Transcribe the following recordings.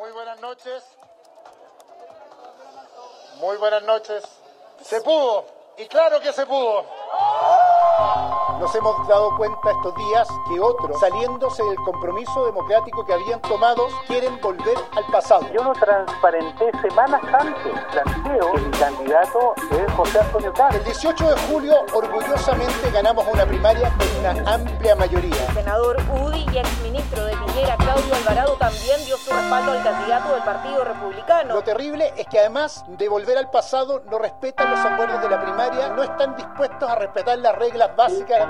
Muy buenas noches. Muy buenas noches. Se pudo. Y claro que se pudo. Nos hemos dado cuenta estos días que otros, saliéndose del compromiso democrático que habían tomado, quieren volver al pasado. Yo lo transparenté semanas antes. Planteo que mi candidato es José Antonio Castro. El 18 de julio, orgullosamente ganamos una primaria con una amplia mayoría. El senador UDI y exministro de Piñera, Claudio Alvarado, también dio su respaldo al candidato del Partido Republicano. Lo terrible es que además de volver al pasado, no respetan los acuerdos de la primaria, no están dispuestos a respetar las reglas básicas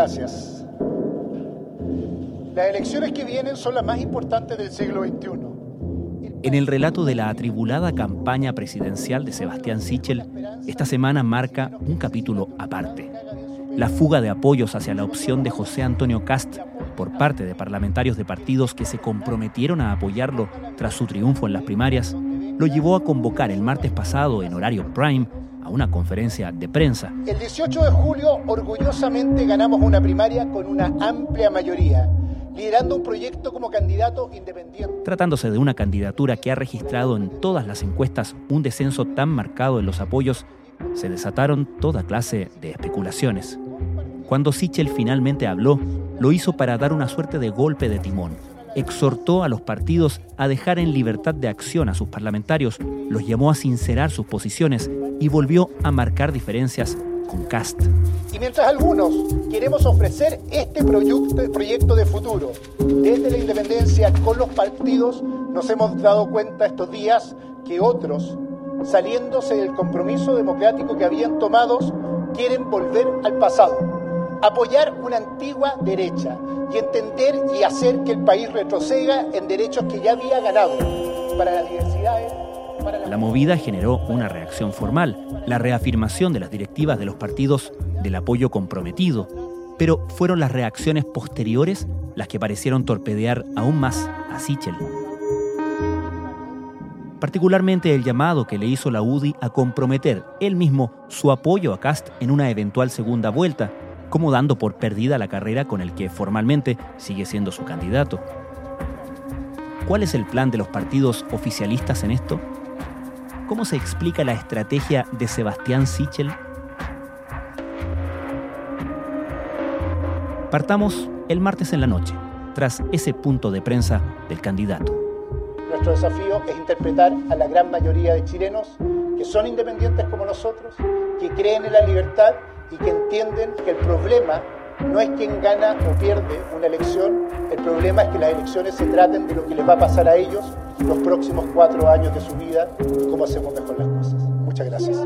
Gracias. Las elecciones que vienen son las más importantes del siglo XXI. En el relato de la atribulada campaña presidencial de Sebastián Sichel, esta semana marca un capítulo aparte. La fuga de apoyos hacia la opción de José Antonio Cast por parte de parlamentarios de partidos que se comprometieron a apoyarlo tras su triunfo en las primarias, lo llevó a convocar el martes pasado en horario prime a una conferencia de prensa. El 18 de julio, orgullosamente ganamos una primaria con una amplia mayoría, liderando un proyecto como candidato independiente. Tratándose de una candidatura que ha registrado en todas las encuestas un descenso tan marcado en los apoyos, se desataron toda clase de especulaciones. Cuando Sichel finalmente habló, lo hizo para dar una suerte de golpe de timón. Exhortó a los partidos a dejar en libertad de acción a sus parlamentarios, los llamó a sincerar sus posiciones y volvió a marcar diferencias con Cast. Y mientras algunos queremos ofrecer este proyecto, proyecto de futuro desde la independencia con los partidos, nos hemos dado cuenta estos días que otros, saliéndose del compromiso democrático que habían tomado, quieren volver al pasado apoyar una antigua derecha y entender y hacer que el país retroceda en derechos que ya había ganado para las diversidades. Para la... la movida generó una reacción formal, la reafirmación de las directivas de los partidos del apoyo comprometido, pero fueron las reacciones posteriores las que parecieron torpedear aún más a Sichel. Particularmente el llamado que le hizo la UDI a comprometer él mismo su apoyo a Cast en una eventual segunda vuelta, como dando por perdida la carrera con el que formalmente sigue siendo su candidato. ¿Cuál es el plan de los partidos oficialistas en esto? ¿Cómo se explica la estrategia de Sebastián Sichel? Partamos el martes en la noche, tras ese punto de prensa del candidato. Nuestro desafío es interpretar a la gran mayoría de chilenos que son independientes como nosotros, que creen en la libertad y que entienden que el problema no es quien gana o pierde una elección, el problema es que las elecciones se traten de lo que les va a pasar a ellos los próximos cuatro años de su vida y cómo hacemos mejor las cosas. Muchas gracias.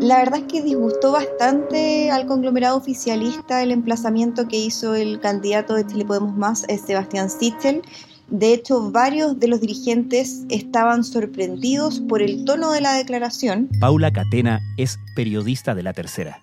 La verdad es que disgustó bastante al conglomerado oficialista el emplazamiento que hizo el candidato de Chile Podemos Más, Sebastián Sichel. De hecho, varios de los dirigentes estaban sorprendidos por el tono de la declaración. Paula Catena es periodista de La Tercera.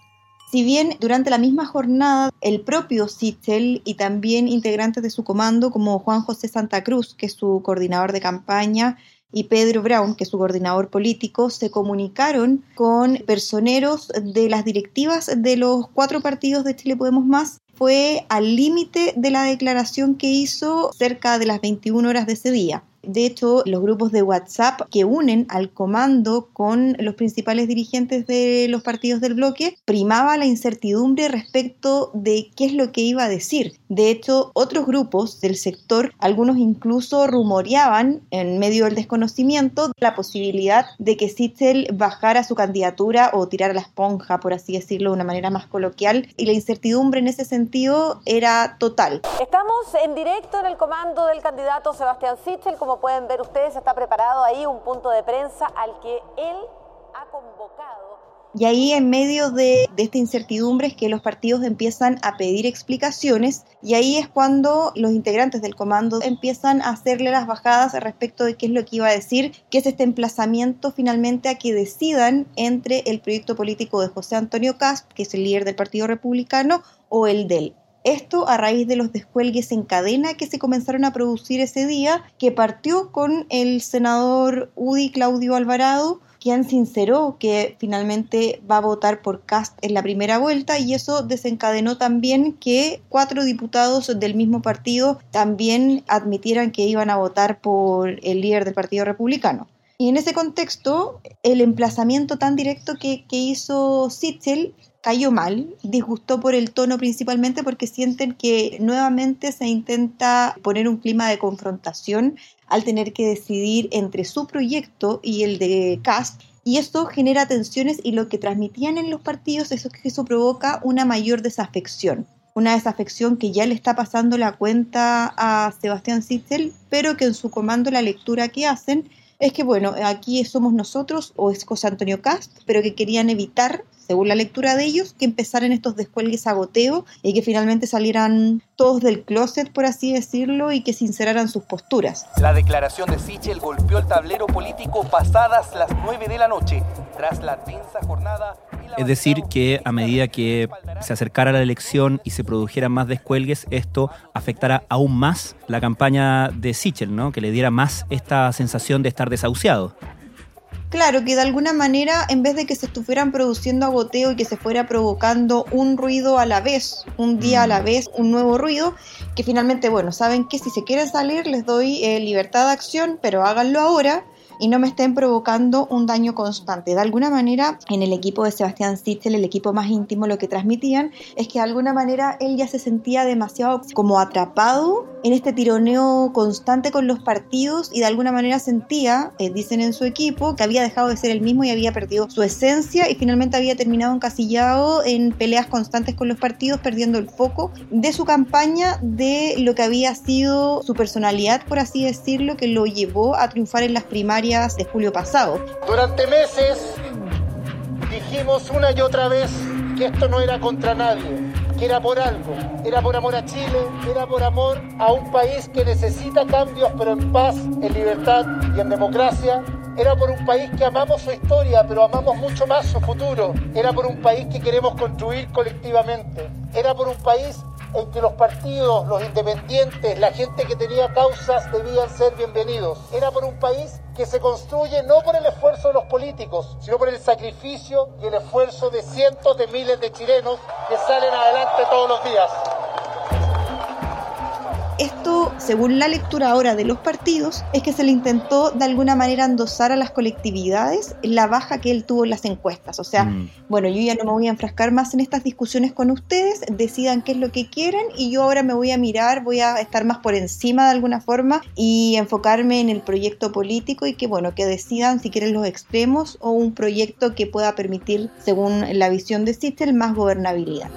Si bien durante la misma jornada el propio Sichel y también integrantes de su comando como Juan José Santa Cruz, que es su coordinador de campaña, y Pedro Brown, que es su coordinador político, se comunicaron con personeros de las directivas de los cuatro partidos de Chile Podemos Más. Fue al límite de la declaración que hizo cerca de las 21 horas de ese día. De hecho, los grupos de WhatsApp que unen al comando con los principales dirigentes de los partidos del bloque primaba la incertidumbre respecto de qué es lo que iba a decir. De hecho, otros grupos del sector, algunos incluso rumoreaban en medio del desconocimiento la posibilidad de que Sichel bajara su candidatura o tirara la esponja, por así decirlo de una manera más coloquial, y la incertidumbre en ese sentido era total. Estamos en directo en el comando del candidato Sebastián Sichel, como pueden ver ustedes, está preparado ahí un punto de prensa al que él ha convocado. Y ahí en medio de, esta incertidumbre es que los partidos empiezan a pedir explicaciones y ahí es cuando los integrantes del comando empiezan a hacerle las bajadas respecto de qué es lo que iba a decir, que es este emplazamiento finalmente a que decidan entre el proyecto político de José Antonio Cast, que es el líder del Partido Republicano, o el del esto a raíz de los descuelgues en cadena que se comenzaron a producir ese día, que partió con el senador UDI Claudio Alvarado, quien sinceró que finalmente va a votar por Cast en la primera vuelta y eso desencadenó también que cuatro diputados del mismo partido también admitieran que iban a votar por el líder del Partido Republicano. Y en ese contexto, el emplazamiento tan directo que, hizo Sitzel cayó mal, disgustó por el tono principalmente porque sienten que nuevamente se intenta poner un clima de confrontación al tener que decidir entre su proyecto y el de Cast. Y esto genera tensiones y lo que transmitían en los partidos es que eso provoca una mayor desafección. Una desafección que ya le está pasando la cuenta a Sebastián Sitzel, pero que en su comando la lectura que hacen es que, bueno, aquí somos nosotros o es José Antonio Cast, pero que querían evitar según la lectura de ellos, que empezaran estos descuelgues a goteo y que finalmente salieran todos del closet, por así decirlo, y que sinceraran sus posturas. La declaración de Sichel golpeó el tablero político pasadas las 9 de la noche, tras la tensa jornada. Es decir, que a medida que se acercara la elección y se produjeran más descuelgues, esto afectará aún más la campaña de Sichel, ¿no? que le diera más esta sensación de estar desahuciado. Claro, que de alguna manera, en vez de que se estuvieran produciendo agoteo y que se fuera provocando un ruido a la vez, un día a la mm. vez, un nuevo ruido, que finalmente, bueno, saben que si se quieren salir les doy eh, libertad de acción, pero háganlo ahora y no me estén provocando un daño constante. De alguna manera, en el equipo de Sebastián Sitzel, el equipo más íntimo, lo que transmitían es que de alguna manera él ya se sentía demasiado como atrapado en este tironeo constante con los partidos y de alguna manera sentía, eh, dicen en su equipo, que había dejado de ser el mismo y había perdido su esencia y finalmente había terminado encasillado en peleas constantes con los partidos, perdiendo el foco de su campaña, de lo que había sido su personalidad, por así decirlo, que lo llevó a triunfar en las primarias de julio pasado. Durante meses dijimos una y otra vez que esto no era contra nadie, que era por algo, era por amor a Chile, era por amor a un país que necesita cambios pero en paz, en libertad y en democracia. Era por un país que amamos su historia, pero amamos mucho más su futuro. Era por un país que queremos construir colectivamente. Era por un país en que los partidos, los independientes, la gente que tenía causas debían ser bienvenidos. Era por un país que se construye no por el esfuerzo de los políticos, sino por el sacrificio y el esfuerzo de cientos de miles de chilenos que salen adelante todos los días. Esto, según la lectura ahora de los partidos, es que se le intentó de alguna manera endosar a las colectividades la baja que él tuvo en las encuestas. O sea, mm. bueno, yo ya no me voy a enfrascar más en estas discusiones con ustedes, decidan qué es lo que quieren y yo ahora me voy a mirar, voy a estar más por encima de alguna forma y enfocarme en el proyecto político y que, bueno, que decidan si quieren los extremos o un proyecto que pueda permitir, según la visión de Sistel, más gobernabilidad.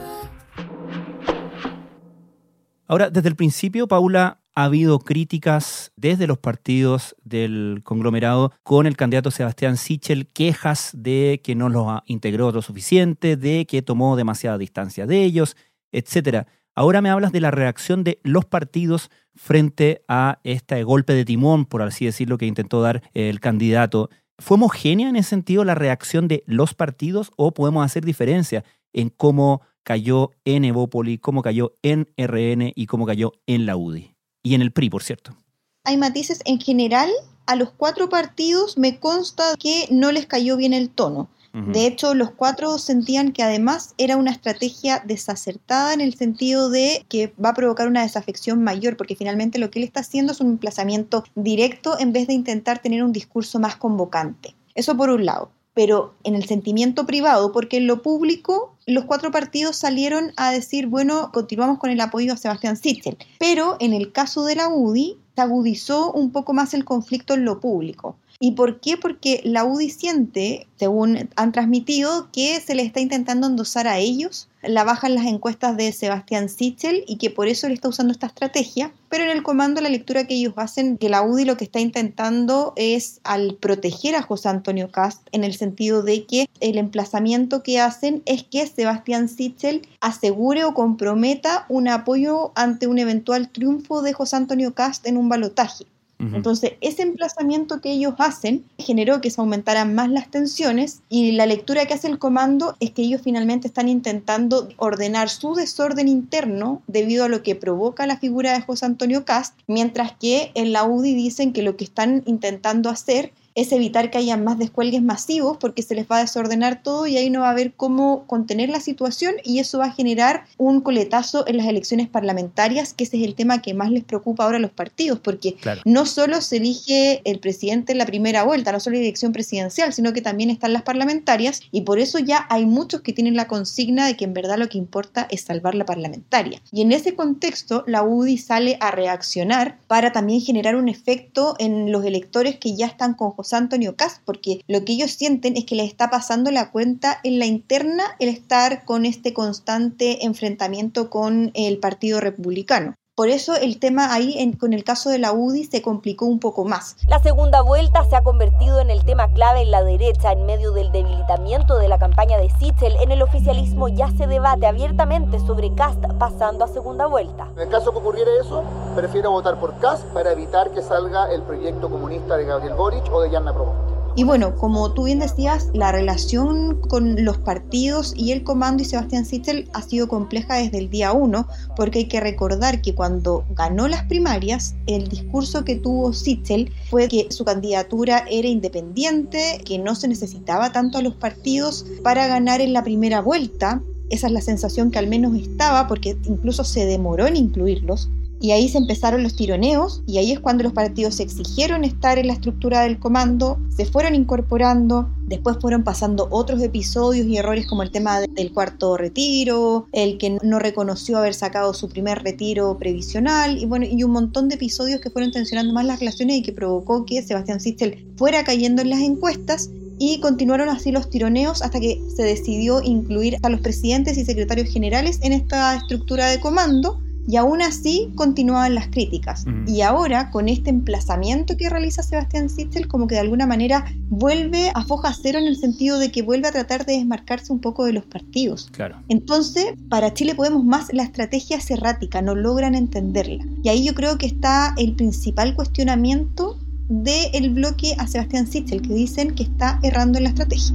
Ahora, desde el principio, Paula, ha habido críticas desde los partidos del conglomerado con el candidato Sebastián Sichel, quejas de que no los integró lo suficiente, de que tomó demasiada distancia de ellos, etc. Ahora me hablas de la reacción de los partidos frente a este golpe de timón, por así decirlo, que intentó dar el candidato. ¿Fue homogénea en ese sentido la reacción de los partidos o podemos hacer diferencia en cómo cayó en Evópoli, cómo cayó en RN y cómo cayó en la UDI. Y en el PRI, por cierto. Hay matices en general. A los cuatro partidos me consta que no les cayó bien el tono. De hecho, los cuatro sentían que además era una estrategia desacertada en el sentido de que va a provocar una desafección mayor, porque finalmente lo que él está haciendo es un emplazamiento directo en vez de intentar tener un discurso más convocante. Eso por un lado pero en el sentimiento privado, porque en lo público los cuatro partidos salieron a decir, bueno, continuamos con el apoyo a Sebastián Sichel. Pero en el caso de la UDI, se agudizó un poco más el conflicto en lo público. ¿Y por qué? Porque la UDI siente, según han transmitido, que se le está intentando endosar a ellos la baja en las encuestas de Sebastián Sichel y que por eso él está usando esta estrategia. Pero en el comando la lectura que ellos hacen, que la UDI lo que está intentando es al proteger a José Antonio Cast en el sentido de que el emplazamiento que hacen es que Sebastián Sichel asegure o comprometa un apoyo ante un eventual triunfo de José Antonio Cast en un balotaje. Entonces, ese emplazamiento que ellos hacen generó que se aumentaran más las tensiones y la lectura que hace el comando es que ellos finalmente están intentando ordenar su desorden interno debido a lo que provoca la figura de José Antonio Cast, mientras que en la UDI dicen que lo que están intentando hacer es evitar que haya más descuelgues masivos porque se les va a desordenar todo y ahí no va a haber cómo contener la situación y eso va a generar un coletazo en las elecciones parlamentarias, que ese es el tema que más les preocupa ahora a los partidos, porque no solo se elige el presidente en la primera vuelta, no solo la elección presidencial, sino que también están las parlamentarias y por eso ya hay muchos que tienen la consigna de que en verdad lo que importa es salvar la parlamentaria. Y en ese contexto, la UDI sale a reaccionar para también generar un efecto en los electores que ya están con José Antonio Cast, porque lo que ellos sienten es que les está pasando la cuenta en la interna el estar con este constante enfrentamiento con el Partido Republicano. Por eso el tema ahí con el caso de la UDI se complicó un poco más. La segunda vuelta se ha convertido en el tema clave en la derecha en medio del debilitamiento de la campaña de Sichel. En el oficialismo ya se debate abiertamente sobre Cast pasando a segunda vuelta. En el caso que ocurriera eso, prefiero votar por Cast para evitar que salga el proyecto comunista de Gabriel Boric o de Yanna Provost. Y bueno, como tú bien decías, la relación con los partidos y el comando y Sebastián Sichel ha sido compleja desde el día uno, porque hay que recordar que cuando ganó las primarias, el discurso que tuvo Sichel fue que su candidatura era independiente, que no se necesitaba tanto a los partidos para ganar en la primera vuelta. Esa es la sensación que al menos estaba, porque incluso se demoró en incluirlos y ahí se empezaron los tironeos y ahí es cuando los partidos exigieron estar en la estructura del comando, se fueron incorporando, después fueron pasando otros episodios y errores como el tema del cuarto retiro, el que no reconoció haber sacado su primer retiro previsional y bueno, y un montón de episodios que fueron tensionando más las relaciones y que provocó que Sebastián Sistel fuera cayendo en las encuestas y continuaron así los tironeos hasta que se decidió incluir a los presidentes y secretarios generales en esta estructura de comando y aún así continuaban las críticas. Y ahora, con este emplazamiento que realiza Sebastián Sichel, como que de alguna manera vuelve a foja cero en el sentido de que vuelve a tratar de desmarcarse un poco de los partidos. Claro. Entonces, para Chile Podemos más, la estrategia es errática, no logran entenderla. Y ahí yo creo que está el principal cuestionamiento del bloque a Sebastián Sichel, que dicen que está errando en la estrategia.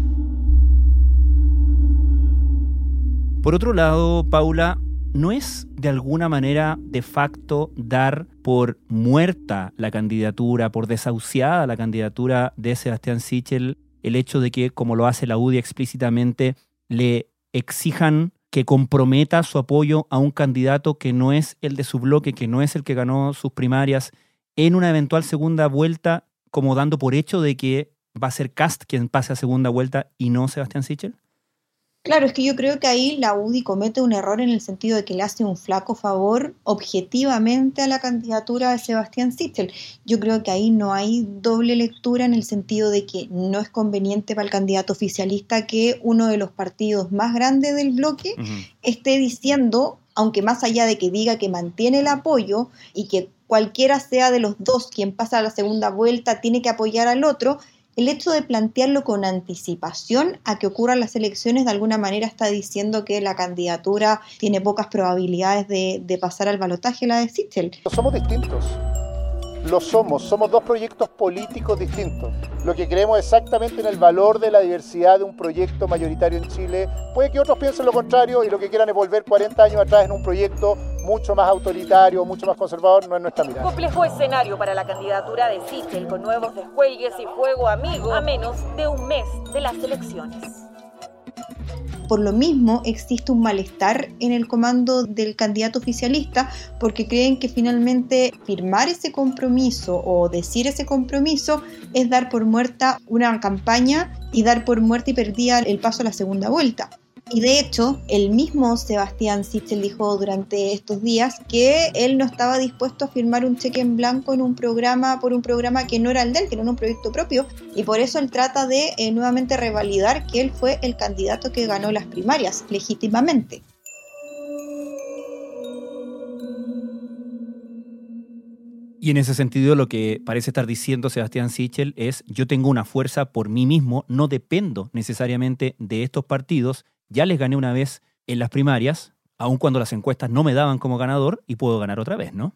Por otro lado, Paula, ¿no es de alguna manera de facto dar por muerta la candidatura, por desahuciada la candidatura de Sebastián Sichel, el hecho de que, como lo hace la UDI explícitamente, le exijan que comprometa su apoyo a un candidato que no es el de su bloque, que no es el que ganó sus primarias, en una eventual segunda vuelta, como dando por hecho de que va a ser Cast quien pase a segunda vuelta y no Sebastián Sichel? Claro, es que yo creo que ahí la UDI comete un error en el sentido de que le hace un flaco favor objetivamente a la candidatura de Sebastián Sichel. Yo creo que ahí no hay doble lectura en el sentido de que no es conveniente para el candidato oficialista que uno de los partidos más grandes del bloque esté diciendo, aunque más allá de que diga que mantiene el apoyo y que cualquiera sea de los dos quien pasa a la segunda vuelta tiene que apoyar al otro, el hecho de plantearlo con anticipación a que ocurran las elecciones de alguna manera está diciendo que la candidatura tiene pocas probabilidades de, pasar al balotaje, la de Sichel. Somos distintos. Lo somos, somos dos proyectos políticos distintos. Lo que creemos exactamente en el valor de la diversidad de un proyecto mayoritario en Chile. Puede que otros piensen lo contrario y lo que quieran es volver 40 años atrás en un proyecto mucho más autoritario, mucho más conservador, no es nuestra mirada. Complejo escenario para la candidatura de Sichel con nuevos descuelgues y fuego amigo a menos de un mes de las elecciones. Por lo mismo, existe un malestar en el comando del candidato oficialista porque creen que finalmente firmar ese compromiso o decir ese compromiso es dar por muerta una campaña y dar por muerta y perdida el paso a la segunda vuelta. Y de hecho, el mismo Sebastián Sichel dijo durante estos días que él no estaba dispuesto a firmar un cheque en blanco en un programa por un programa que no era el de él, que no era un proyecto propio, y por eso él trata de eh, nuevamente revalidar que él fue el candidato que ganó las primarias legítimamente. Y en ese sentido lo que parece estar diciendo Sebastián Sichel es yo tengo una fuerza por mí mismo, no dependo necesariamente de estos partidos, ya les gané una vez en las primarias, aun cuando las encuestas no me daban como ganador y puedo ganar otra vez, ¿no?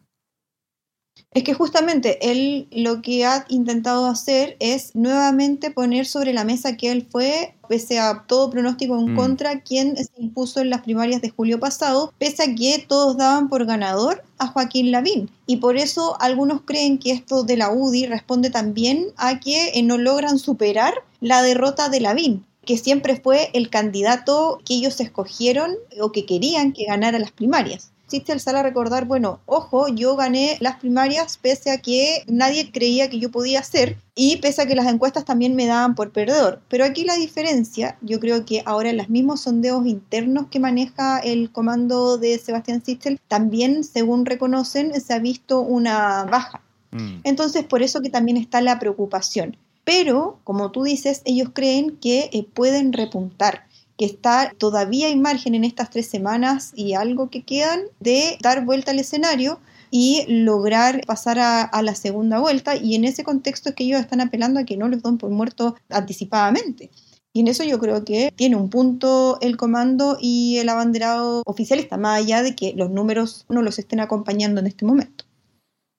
Es que justamente él lo que ha intentado hacer es nuevamente poner sobre la mesa que él fue, pese a todo pronóstico en mm. contra, quien se impuso en las primarias de julio pasado, pese a que todos daban por ganador a Joaquín Lavín. Y por eso algunos creen que esto de la UDI responde también a que eh, no logran superar la derrota de Lavín que siempre fue el candidato que ellos escogieron o que querían que ganara las primarias. Existe el sale a recordar, bueno, ojo, yo gané las primarias pese a que nadie creía que yo podía hacer y pese a que las encuestas también me daban por perdedor. Pero aquí la diferencia, yo creo que ahora en los mismos sondeos internos que maneja el comando de Sebastián Sichel, también, según reconocen, se ha visto una baja. Mm. Entonces, por eso que también está la preocupación. Pero, como tú dices, ellos creen que eh, pueden repuntar, que está todavía hay margen en estas tres semanas y algo que quedan de dar vuelta al escenario y lograr pasar a, la segunda vuelta. Y en ese contexto es que ellos están apelando a que no los den por muertos anticipadamente. Y en eso yo creo que tiene un punto el comando y el abanderado oficialista, más allá de que los números no los estén acompañando en este momento.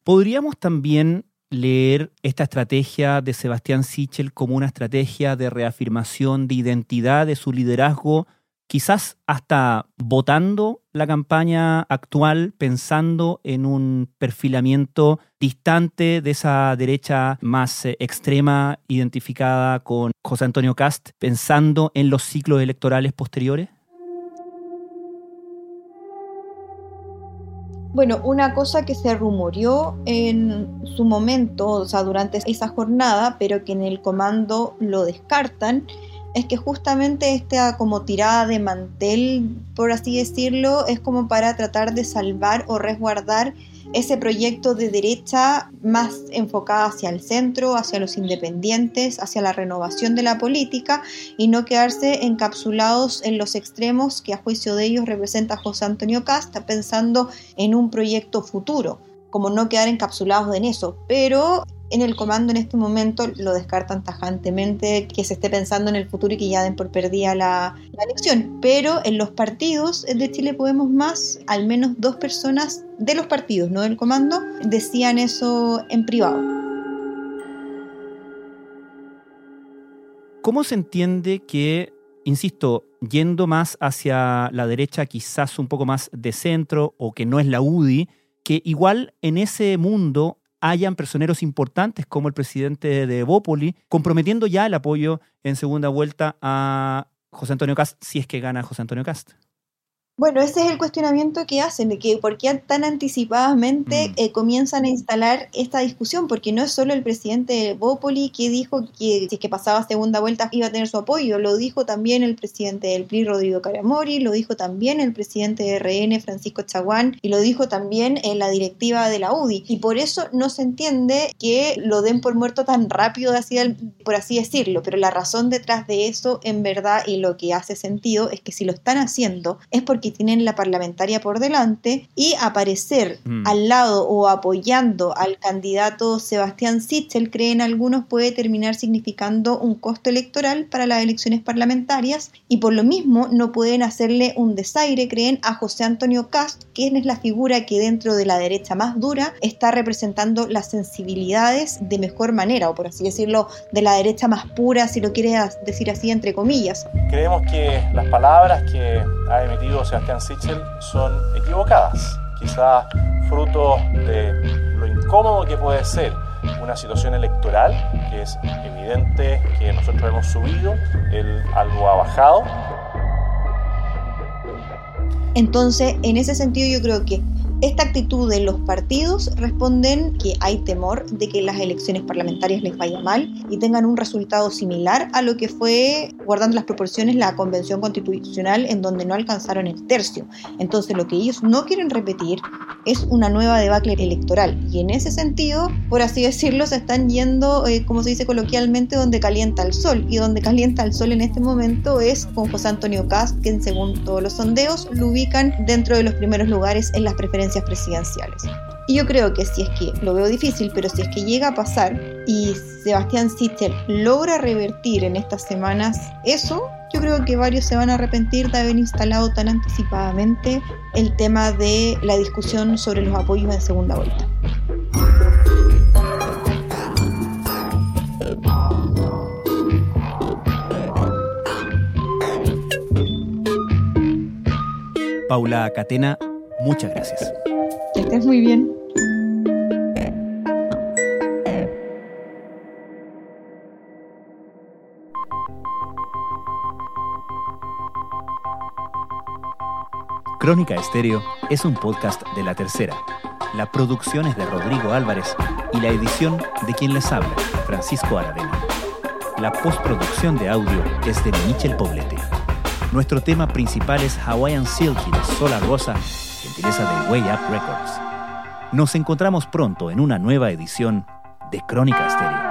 Podríamos también leer esta estrategia de Sebastián Sichel como una estrategia de reafirmación de identidad de su liderazgo, quizás hasta votando la campaña actual, pensando en un perfilamiento distante de esa derecha más eh, extrema identificada con José Antonio Cast, pensando en los ciclos electorales posteriores? Bueno, una cosa que se rumoreó en su momento, o sea, durante esa jornada, pero que en el comando lo descartan, es que justamente esta como tirada de mantel, por así decirlo, es como para tratar de salvar o resguardar ese proyecto de derecha más enfocada hacia el centro, hacia los independientes, hacia la renovación de la política y no quedarse encapsulados en los extremos que a juicio de ellos representa José Antonio Casta pensando en un proyecto futuro como no quedar encapsulados en eso, pero en el comando en este momento lo descartan tajantemente que se esté pensando en el futuro y que ya den por perdida la, elección. Pero en los partidos de Chile Podemos Más, al menos dos personas de los partidos, no del comando, decían eso en privado. ¿Cómo se entiende que, insisto, yendo más hacia la derecha, quizás un poco más de centro, o que no es la UDI, que igual en ese mundo hayan personeros importantes como el presidente de Bópoli, comprometiendo ya el apoyo en segunda vuelta a José Antonio Cast, si es que gana José Antonio Cast. Bueno, ese es el cuestionamiento que hacen, de que por qué tan anticipadamente mm. eh, comienzan a instalar esta discusión, porque no es solo el presidente de Bópoli que dijo que si que pasaba segunda vuelta iba a tener su apoyo, lo dijo también el presidente del PRI, Rodrigo Caramori, lo dijo también el presidente de RN, Francisco Chaguán, y lo dijo también en la directiva de la UDI. Y por eso no se entiende que lo den por muerto tan rápido, por así decirlo, pero la razón detrás de eso, en verdad, y lo que hace sentido, es que si lo están haciendo, es porque que tienen la parlamentaria por delante y aparecer mm. al lado o apoyando al candidato Sebastián Sichel, creen algunos, puede terminar significando un costo electoral para las elecciones parlamentarias y por lo mismo no pueden hacerle un desaire, creen, a José Antonio Cast, quien es la figura que dentro de la derecha más dura está representando las sensibilidades de mejor manera, o por así decirlo, de la derecha más pura, si lo quieres decir así, entre comillas. Creemos que las palabras que ha emitido Sebastián Sichel son equivocadas, quizá fruto de lo incómodo que puede ser una situación electoral, que es evidente que nosotros hemos subido, él algo ha bajado. Entonces, en ese sentido yo creo que Esta actitud de los partidos responden que hay temor de que las elecciones parlamentarias les vaya mal y tengan un resultado similar a lo que fue, guardando las proporciones, la convención constitucional en donde no alcanzaron el tercio. Entonces lo que ellos no quieren repetir es una nueva debacle electoral y en ese sentido, por así decirlo, se están yendo, eh, como se dice coloquialmente, donde calienta el sol y donde calienta el sol en este momento es con José Antonio Cast, que según todos los sondeos lo ubican dentro de los primeros lugares en las preferencias presidenciales. Y yo creo que si es que, lo veo difícil, pero si es que llega a pasar y Sebastián Sichel logra revertir en estas semanas eso, yo creo que varios se van a arrepentir de haber instalado tan anticipadamente el tema de la discusión sobre los apoyos de segunda vuelta. Paula Catena, muchas gracias. Estés muy bien. Crónica Estéreo es un podcast de La Tercera. La producción es de Rodrigo Álvarez y la edición de quien les habla, Francisco Aravena. La postproducción de audio es de Michel Poblete. Nuestro tema principal es Hawaiian Silky de Sola Rosa de Way Up Records. Nos encontramos pronto en una nueva edición de Crónica Estéreo.